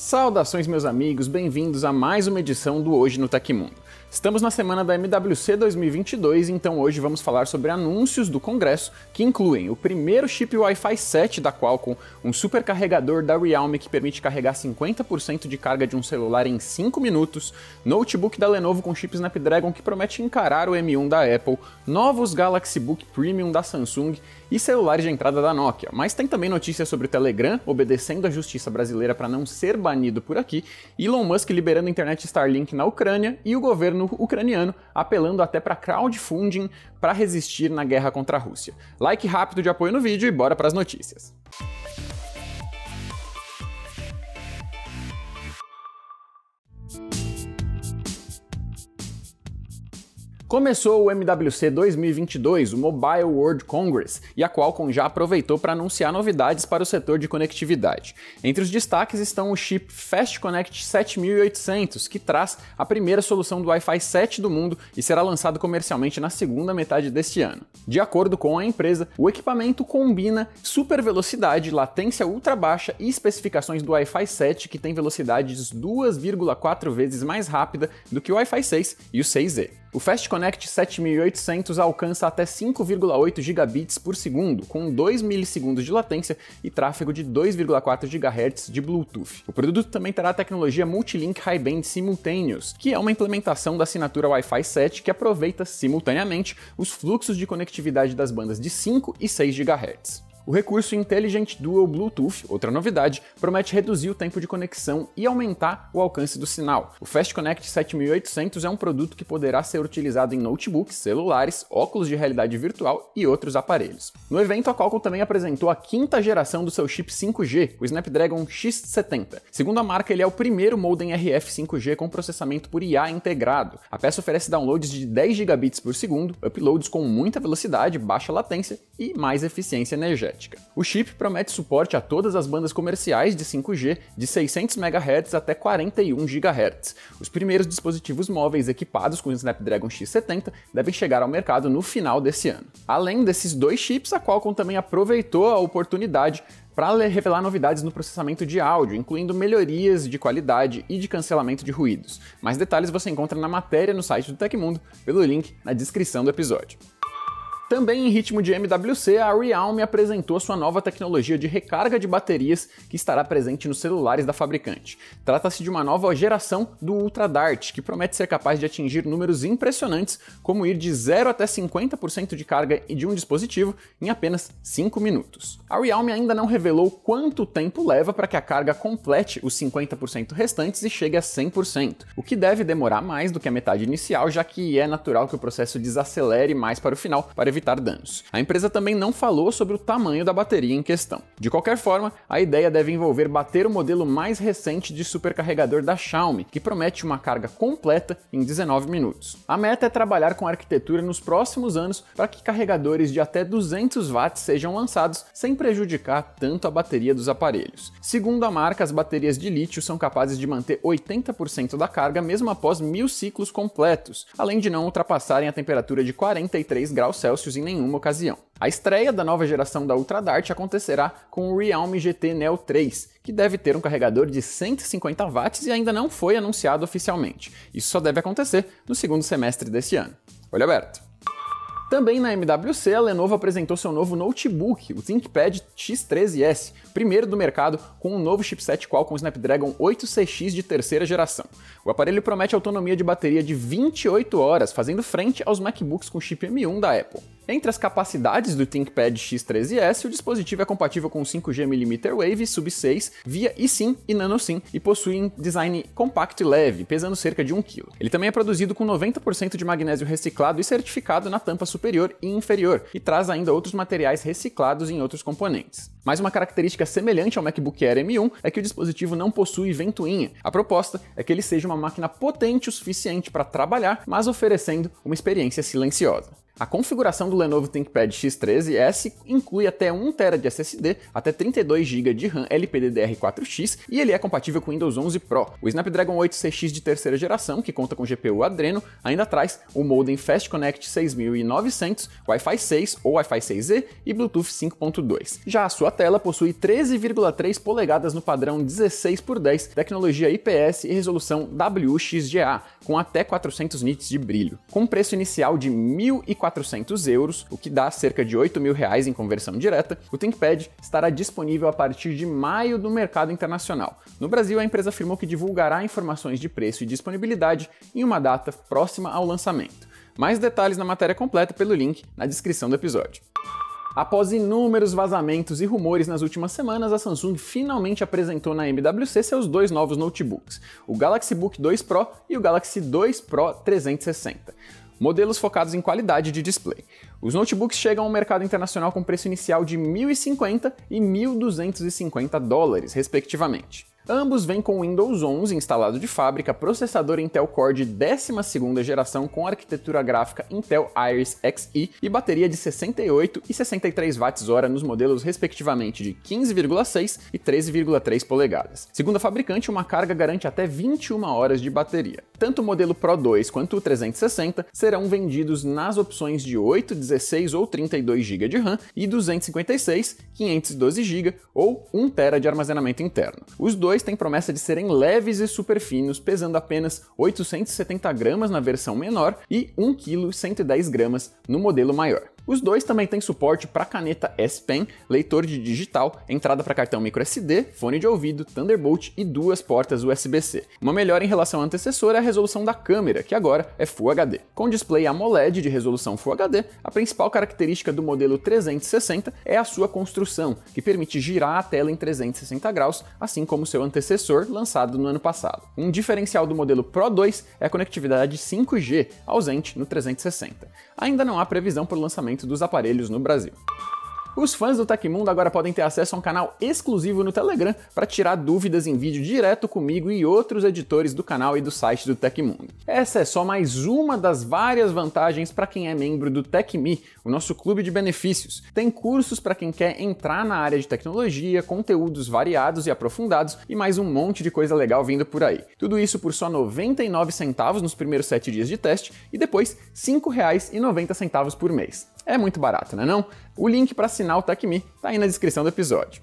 Saudações, meus amigos, bem-vindos a mais uma edição do Hoje no Tecmundo. Estamos na semana da MWC 2022, então hoje vamos falar sobre anúncios do Congresso que incluem o primeiro chip Wi-Fi 7 da Qualcomm, um supercarregador da Realme que permite carregar 50% de carga de um celular em 5 minutos, notebook da Lenovo com chip Snapdragon que promete encarar o M1 da Apple, novos Galaxy Book Premium da Samsung e celulares de entrada da Nokia. Mas tem também notícias sobre o Telegram obedecendo à justiça brasileira para não ser banido por aqui, Elon Musk liberando a internet Starlink na Ucrânia e o governo ucraniano apelando até para crowdfunding para resistir na guerra contra a Rússia. Like rápido de apoio no vídeo e bora para as notícias. Começou o MWC 2022, o Mobile World Congress, e a Qualcomm já aproveitou para anunciar novidades para o setor de conectividade. Entre os destaques estão o chip Fast Connect 7800, que traz a primeira solução do Wi-Fi 7 do mundo e será lançado comercialmente na segunda metade deste ano. De acordo com a empresa, o equipamento combina super velocidade, latência ultra baixa e especificações do Wi-Fi 7 que tem velocidades 2,4 vezes mais rápida do que o Wi-Fi 6 e o 6E. O Fast Connect 7800 alcança até 5,8 gigabits por segundo, com 2 milissegundos de latência e tráfego de 2,4 GHz de Bluetooth. O produto também terá a tecnologia Multilink High Band Simultaneous, que é uma implementação da assinatura Wi-Fi 7 que aproveita simultaneamente os fluxos de conectividade das bandas de 5 e 6 GHz. O recurso Intelligent Dual Bluetooth, outra novidade, promete reduzir o tempo de conexão e aumentar o alcance do sinal. O Fast Connect 7800 é um produto que poderá ser utilizado em notebooks, celulares, óculos de realidade virtual e outros aparelhos. No evento, a Qualcomm também apresentou a quinta geração do seu chip 5G, o Snapdragon X70. Segundo a marca, ele é o primeiro modem RF 5G com processamento por IA integrado. A peça oferece downloads de 10 gigabits por segundo, uploads com muita velocidade, baixa latência e mais eficiência energética. O chip promete suporte a todas as bandas comerciais de 5G de 600 MHz até 41 GHz. Os primeiros dispositivos móveis equipados com o Snapdragon X70 devem chegar ao mercado no final desse ano. Além desses dois chips, a Qualcomm também aproveitou a oportunidade para revelar novidades no processamento de áudio, incluindo melhorias de qualidade e de cancelamento de ruídos. Mais detalhes você encontra na matéria no site do Tecmundo, pelo link na descrição do episódio. Também em ritmo de MWC, a Realme apresentou sua nova tecnologia de recarga de baterias que estará presente nos celulares da fabricante. Trata-se de uma nova geração do Ultra Dart, que promete ser capaz de atingir números impressionantes, como ir de 0 até 50% de carga de um dispositivo em apenas 5 minutos. A Realme ainda não revelou quanto tempo leva para que a carga complete os 50% restantes e chegue a 100%, o que deve demorar mais do que a metade inicial, já que é natural que o processo desacelere mais para o final para danos. A empresa também não falou sobre o tamanho da bateria em questão. De qualquer forma, a ideia deve envolver bater o modelo mais recente de supercarregador da Xiaomi, que promete uma carga completa em 19 minutos. A meta é trabalhar com a arquitetura nos próximos anos para que carregadores de até 200 watts sejam lançados sem prejudicar tanto a bateria dos aparelhos. Segundo a marca, as baterias de lítio são capazes de manter 80% da carga mesmo após mil ciclos completos, além de não ultrapassarem a temperatura de 43 graus Celsius em nenhuma ocasião. A estreia da nova geração da Ultra Dart acontecerá com o Realme GT Neo 3, que deve ter um carregador de 150 watts e ainda não foi anunciado oficialmente. Isso só deve acontecer no segundo semestre deste ano. Olho aberto! Também na MWC, a Lenovo apresentou seu novo notebook, o ThinkPad X13S, primeiro do mercado com um novo chipset Qualcomm Snapdragon 8CX de terceira geração. O aparelho promete autonomia de bateria de 28 horas, fazendo frente aos MacBooks com chip M1 da Apple. Entre as capacidades do ThinkPad X13S, o dispositivo é compatível com 5G mm Wave Sub 6 via eSIM e NanoSIM e possui um design compacto e leve, pesando cerca de 1 kg. Ele também é produzido com 90% de magnésio reciclado e certificado na tampa superior e inferior, e traz ainda outros materiais reciclados em outros componentes. Mais uma característica semelhante ao MacBook Air M1 é que o dispositivo não possui ventoinha. A proposta é que ele seja uma máquina potente o suficiente para trabalhar, mas oferecendo uma experiência silenciosa. A configuração do Lenovo ThinkPad X13S inclui até 1TB de SSD, até 32GB de RAM LPDDR4X e ele é compatível com Windows 11 Pro. O Snapdragon 8 CX de terceira geração, que conta com GPU Adreno, ainda traz o modem Fast Connect 6900, Wi-Fi 6 ou Wi-Fi 6E e Bluetooth 5.2. Já a sua tela possui 13,3 polegadas no padrão 16 por 10, tecnologia IPS e resolução WXGA, com até 400 nits de brilho. Com preço inicial de 1.400 euros, o que dá cerca de 8 mil reais em conversão direta, o ThinkPad estará disponível a partir de maio no mercado internacional. No Brasil, a empresa afirmou que divulgará informações de preço e disponibilidade em uma data próxima ao lançamento. Mais detalhes na matéria completa pelo link na descrição do episódio. Após inúmeros vazamentos e rumores nas últimas semanas, a Samsung finalmente apresentou na MWC seus dois novos notebooks, o Galaxy Book 2 Pro e o Galaxy 2 Pro 360 modelos focados em qualidade de display. Os notebooks chegam ao mercado internacional com preço inicial de 1.050 e 1.250 dólares, respectivamente. Ambos vêm com Windows 11 instalado de fábrica, processador Intel Core de 12ª geração com arquitetura gráfica Intel Iris Xe e bateria de 68 e 63 watts-hora nos modelos respectivamente de 15,6 e 13,3 polegadas. Segundo a fabricante, uma carga garante até 21 horas de bateria. Tanto o modelo Pro 2 quanto o 360 serão vendidos nas opções de 8, 16 ou 32 GB de RAM e 256, 512 GB ou 1 TB de armazenamento interno. Os dois dois têm promessa de serem leves e super finos, pesando apenas 870 gramas na versão menor e 1 kg 110 gramas no modelo maior. Os dois também têm suporte para caneta S Pen, leitor de digital, entrada para cartão microSD, fone de ouvido, Thunderbolt e duas portas USB-C. Uma melhora em relação ao antecessor é a resolução da câmera, que agora é Full HD. Com display AMOLED de resolução Full HD, a principal característica do modelo 360 é a sua construção, que permite girar a tela em 360 graus, assim como seu antecessor lançado no ano passado. Um diferencial do modelo Pro 2 é a conectividade 5G, ausente no 360. Ainda não há previsão para o lançamento dos aparelhos no Brasil. Os fãs do Tecmundo agora podem ter acesso a um canal exclusivo no Telegram para tirar dúvidas em vídeo direto comigo e outros editores do canal e do site do Tecmundo. Essa é só mais uma das várias vantagens para quem é membro do TecMe, o nosso clube de benefícios. Tem cursos para quem quer entrar na área de tecnologia, conteúdos variados e aprofundados e mais um monte de coisa legal vindo por aí. Tudo isso por só 99 centavos nos primeiros 7 dias de teste e depois R$ 5,90 por mês. É muito barato, né não? O link para assinar o TechMe está aí na descrição do episódio.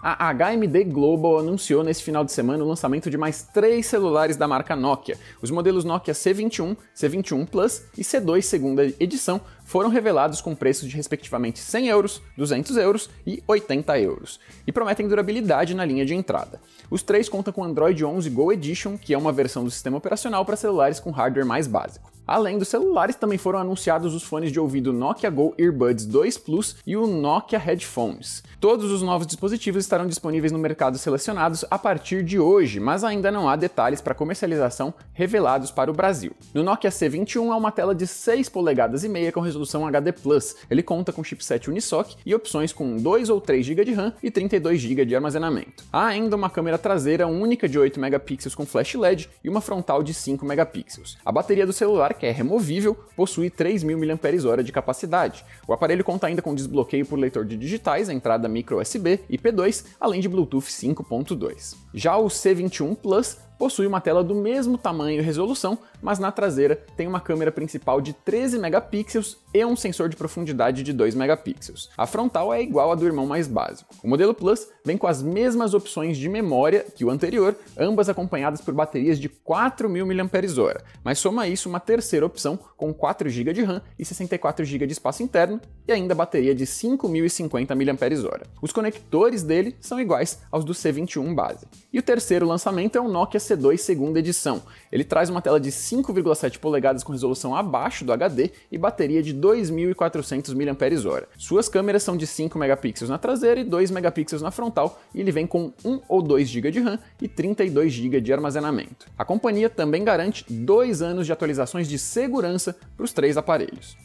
A HMD Global anunciou nesse final de semana o lançamento de mais três celulares da marca Nokia. Os modelos Nokia C21, C21 Plus e C2 segunda edição foram revelados com preços de respectivamente 100 euros, 200 euros e 80 euros, e prometem durabilidade na linha de entrada. Os três contam com Android 11 Go Edition, que é uma versão do sistema operacional para celulares com hardware mais básico. Além dos celulares, também foram anunciados os fones de ouvido Nokia Go Earbuds 2 Plus e o Nokia Headphones. Todos os novos dispositivos estarão disponíveis no mercado selecionados a partir de hoje, mas ainda não há detalhes para comercialização revelados para o Brasil. No Nokia C21 há uma tela de 6 polegadas e meia com resolução HD+. Ele conta com chipset Unisoc e opções com 2 ou 3 GB de RAM e 32 GB de armazenamento. Há ainda uma câmera traseira única de 8 megapixels com flash LED e uma frontal de 5 megapixels. A bateria do celular que é removível, possui 3.000 mAh de capacidade. O aparelho conta ainda com desbloqueio por leitor de digitais, entrada micro USB e P2, além de Bluetooth 5.2. Já o C21 Plus possui uma tela do mesmo tamanho e resolução, mas na traseira tem uma câmera principal de 13 megapixels e um sensor de profundidade de 2 megapixels. A frontal é igual à do irmão mais básico. O modelo Plus vem com as mesmas opções de memória que o anterior, ambas acompanhadas por baterias de 4.000 mAh, mas soma isso uma terceira opção com 4 GB de RAM e 64 GB de espaço interno e ainda bateria de 5.050 mAh. Os conectores dele são iguais aos do C21 base. E o terceiro lançamento é o Nokia C2 segunda edição. Ele traz uma tela de 5,7 polegadas com resolução abaixo do HD e bateria de 2.400 mAh. Suas câmeras são de 5 megapixels na traseira e 2 megapixels na frontal, e ele vem com 1 ou 2 GB de RAM e 32 GB de armazenamento. A companhia também garante 2 anos de atualizações de segurança para os três aparelhos.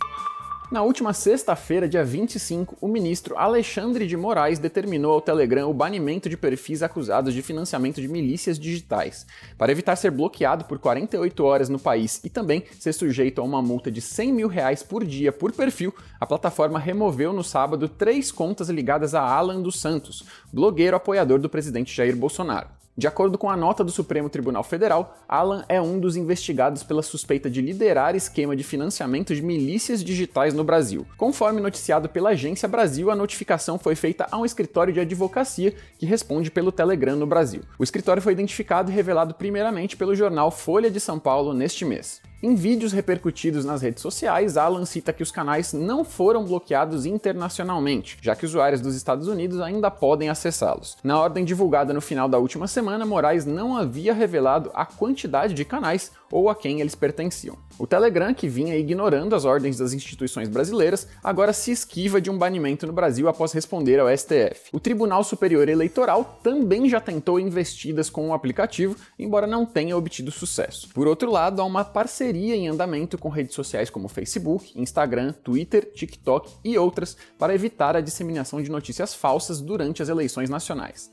Na última sexta-feira, dia 25, o ministro Alexandre de Moraes determinou ao Telegram o banimento de perfis acusados de financiamento de milícias digitais. Para evitar ser bloqueado por 48 horas no país e também ser sujeito a uma multa de 100 mil reais por dia por perfil, a plataforma removeu no sábado três contas ligadas a Alan dos Santos, blogueiro apoiador do presidente Jair Bolsonaro. De acordo com a nota do Supremo Tribunal Federal, Alan é um dos investigados pela suspeita de liderar esquema de financiamento de milícias digitais no Brasil. Conforme noticiado pela Agência Brasil, a notificação foi feita a um escritório de advocacia que responde pelo Telegram no Brasil. O escritório foi identificado e revelado primeiramente pelo jornal Folha de São Paulo neste mês. Em vídeos repercutidos nas redes sociais, Alan cita que os canais não foram bloqueados internacionalmente, já que usuários dos Estados Unidos ainda podem acessá-los. Na ordem divulgada no final da última semana, Moraes não havia revelado a quantidade de canais ou a quem eles pertenciam. O Telegram, que vinha ignorando as ordens das instituições brasileiras, agora se esquiva de um banimento no Brasil após responder ao STF. O Tribunal Superior Eleitoral também já tentou investidas com o aplicativo, embora não tenha obtido sucesso. Por outro lado, há uma parceria em andamento com redes sociais como Facebook, Instagram, Twitter, TikTok e outras para evitar a disseminação de notícias falsas durante as eleições nacionais.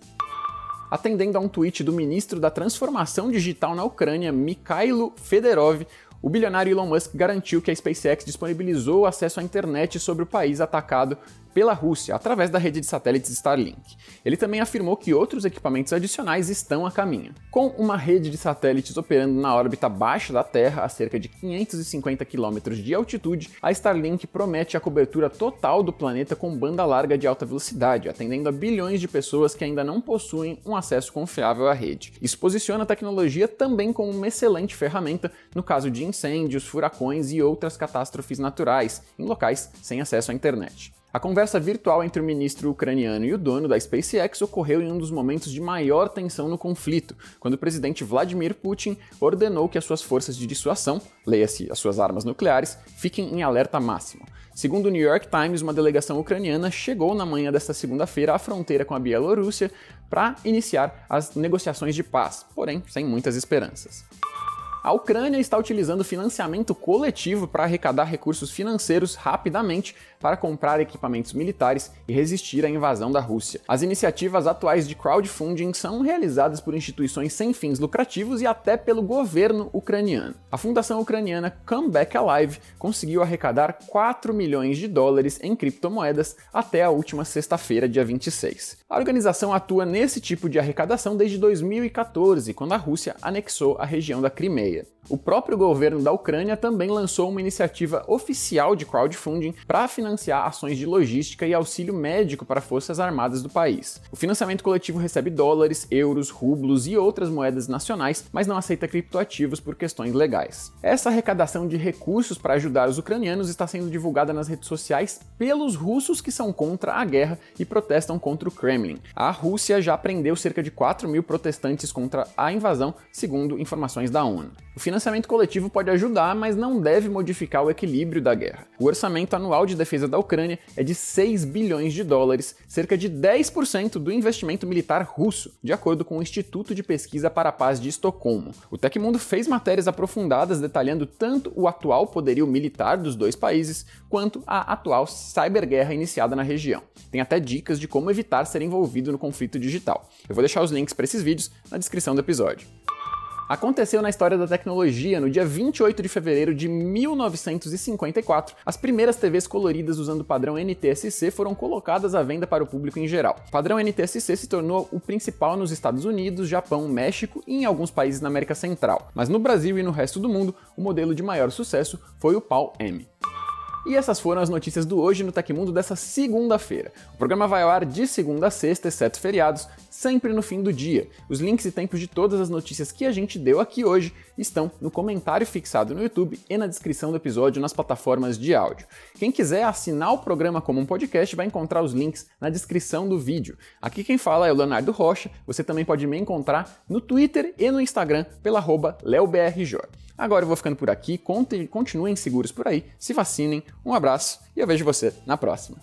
Atendendo a um tweet do ministro da Transformação Digital na Ucrânia, Mikhailo Fedorov, o bilionário Elon Musk garantiu que a SpaceX disponibilizou acesso à internet sobre o país atacado pela Rússia através da rede de satélites Starlink. Ele também afirmou que outros equipamentos adicionais estão a caminho. Com uma rede de satélites operando na órbita baixa da Terra, a cerca de 550 km de altitude, a Starlink promete a cobertura total do planeta com banda larga de alta velocidade, atendendo a bilhões de pessoas que ainda não possuem um acesso confiável à rede. Isso posiciona a tecnologia também como uma excelente ferramenta no caso de incêndios, furacões e outras catástrofes naturais em locais sem acesso à internet. A conversa virtual entre o ministro ucraniano e o dono da SpaceX ocorreu em um dos momentos de maior tensão no conflito, quando o presidente Vladimir Putin ordenou que as suas forças de dissuasão, leia-se as suas armas nucleares, fiquem em alerta máximo. Segundo o New York Times, uma delegação ucraniana chegou na manhã desta segunda-feira à fronteira com a Bielorrússia para iniciar as negociações de paz, porém sem muitas esperanças. A Ucrânia está utilizando financiamento coletivo para arrecadar recursos financeiros rapidamente para comprar equipamentos militares e resistir à invasão da Rússia. As iniciativas atuais de crowdfunding são realizadas por instituições sem fins lucrativos e até pelo governo ucraniano. A fundação ucraniana Comeback Alive conseguiu arrecadar 4 milhões de dólares em criptomoedas até a última sexta-feira, dia 26. A organização atua nesse tipo de arrecadação desde 2014, quando a Rússia anexou a região da Crimeia. O próprio governo da Ucrânia também lançou uma iniciativa oficial de crowdfunding para financiar ações de logística e auxílio médico para forças armadas do país. O financiamento coletivo recebe dólares, euros, rublos e outras moedas nacionais, mas não aceita criptoativos por questões legais. Essa arrecadação de recursos para ajudar os ucranianos está sendo divulgada nas redes sociais pelos russos que são contra a guerra e protestam contra o Kremlin. A Rússia já prendeu cerca de 4 mil protestantes contra a invasão, segundo informações da ONU. O financiamento coletivo pode ajudar, mas não deve modificar o equilíbrio da guerra. O orçamento anual de defesa da Ucrânia é de 6 bilhões de dólares, cerca de 10% do investimento militar russo, de acordo com o Instituto de Pesquisa para a Paz de Estocolmo. O Tecmundo fez matérias aprofundadas detalhando tanto o atual poderio militar dos dois países, quanto a atual cyberguerra iniciada na região. Tem até dicas de como evitar ser envolvido no conflito digital. Eu vou deixar os links para esses vídeos na descrição do episódio. Aconteceu na história da tecnologia no dia 28 de fevereiro de 1954. As primeiras TVs coloridas usando o padrão NTSC foram colocadas à venda para o público em geral. O padrão NTSC se tornou o principal nos Estados Unidos, Japão, México e em alguns países na América Central. Mas no Brasil e no resto do mundo, o modelo de maior sucesso foi o PAL-M. E essas foram as notícias do Hoje no Tecmundo dessa segunda-feira. O programa vai ao ar de segunda a sexta, exceto feriados, sempre no fim do dia. Os links e tempos de todas as notícias que a gente deu aqui hoje estão no comentário fixado no YouTube e na descrição do episódio nas plataformas de áudio. Quem quiser assinar o programa como um podcast vai encontrar os links na descrição do vídeo. Aqui quem fala é o Leonardo Rocha, você também pode me encontrar no Twitter e no Instagram pela arroba leobrj. Agora eu vou ficando por aqui, continuem seguros por aí, se vacinem, um abraço e eu vejo você na próxima.